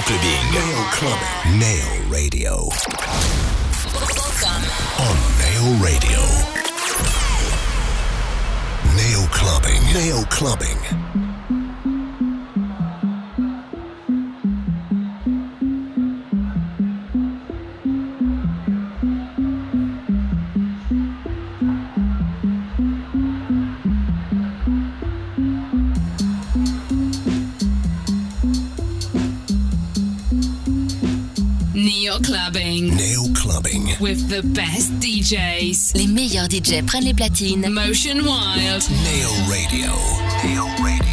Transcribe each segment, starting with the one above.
Néo Clubbing. Néo Clubbing. Néo Radio. On Néo Radio. Néo Clubbing. Néo Clubbing. with the best DJs. Les meilleurs DJs prennent les platines. Motion Wild. Néo Radio. Néo Radio.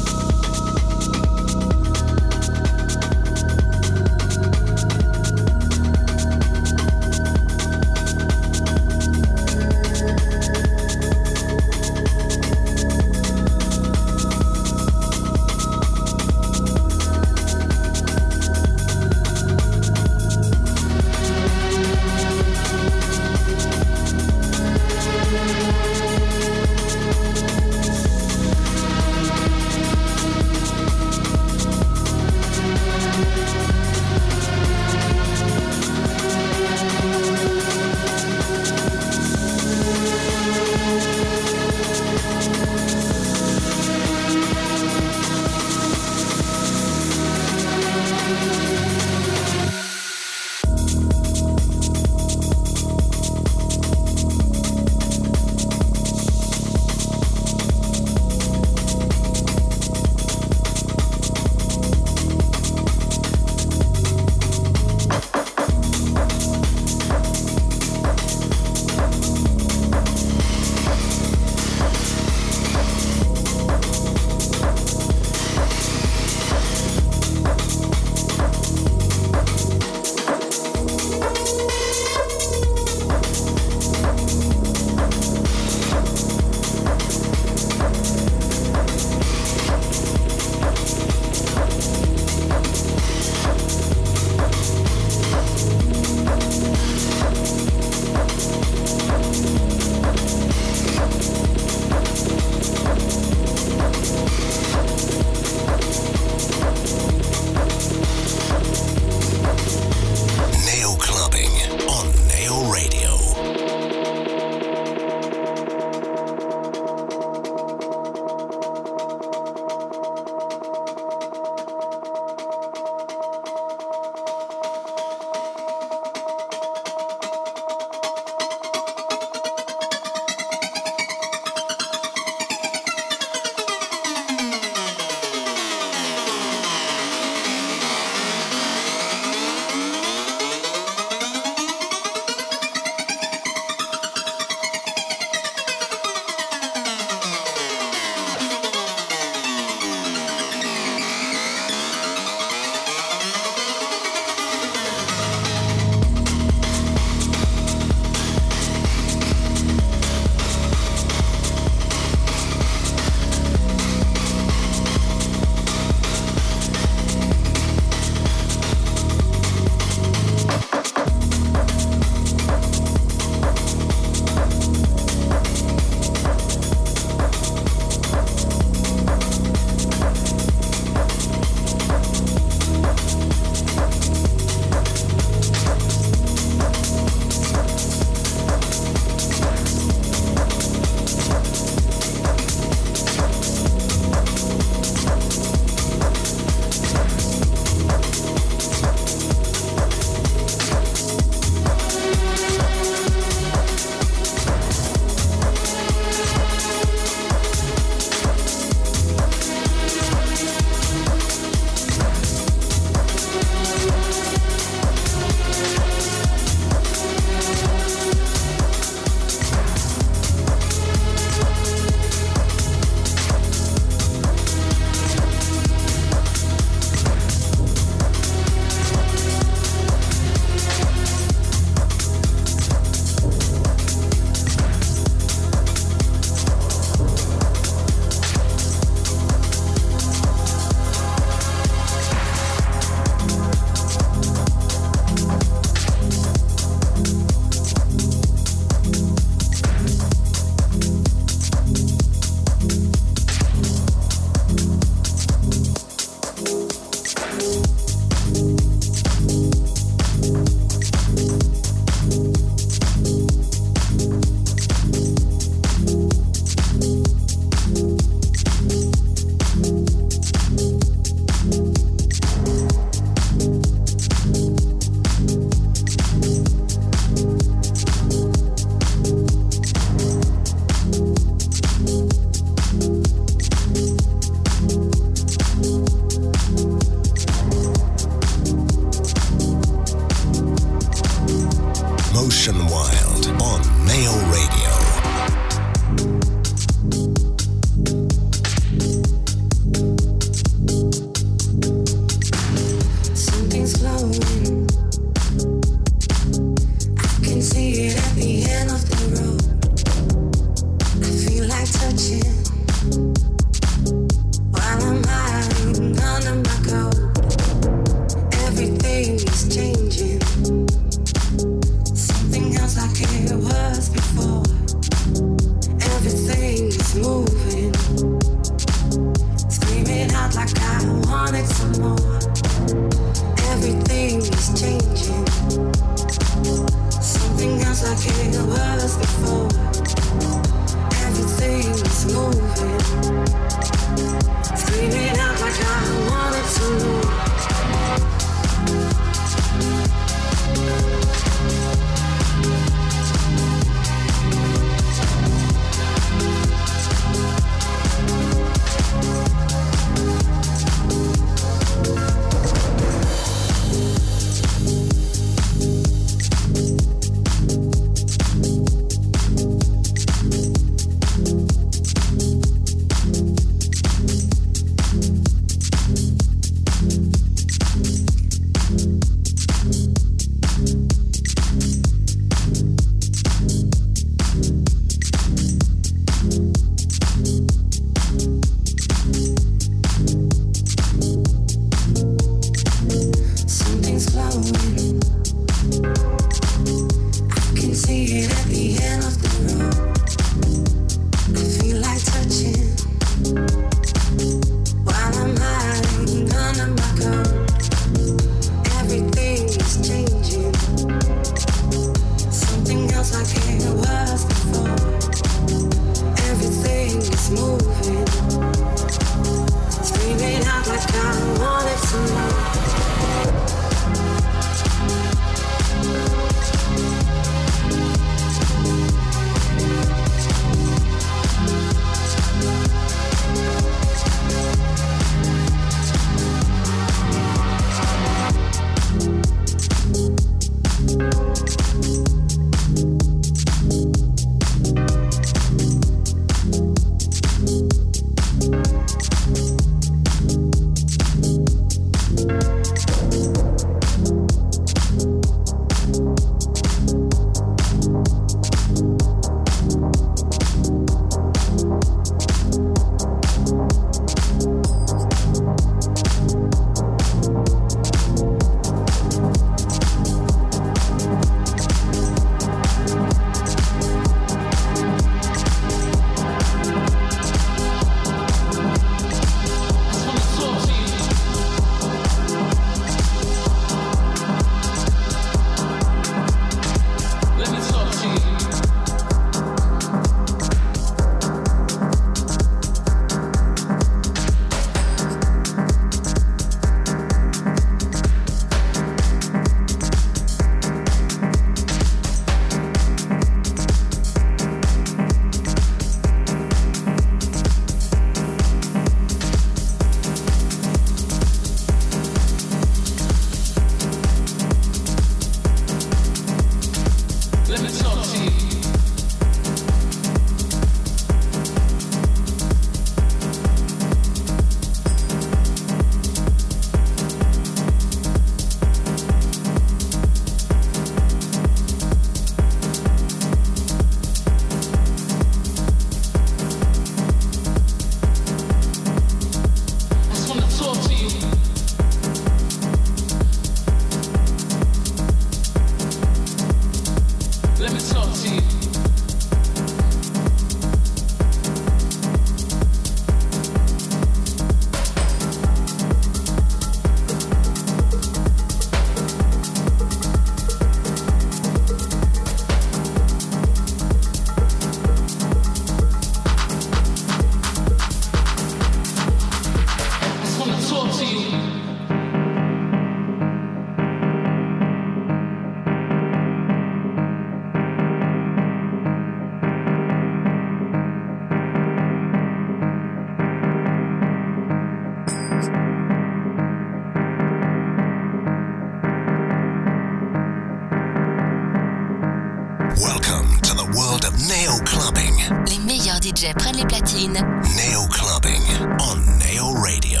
DJ prennent les platines. Nail Clubbing on Nail Radio.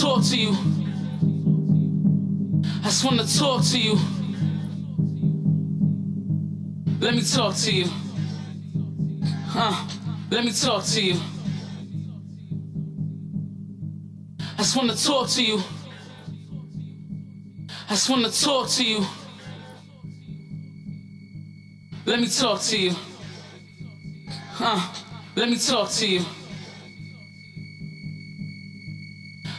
talk to you. I just want to talk to you. Let me talk to you. Huh. Let me talk to you. I just want to talk to you. I just want to talk to you. Let me talk to you. Huh. Let me talk to you.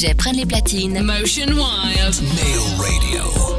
DJ prennent les platines. Motion Wild. Nail Radio.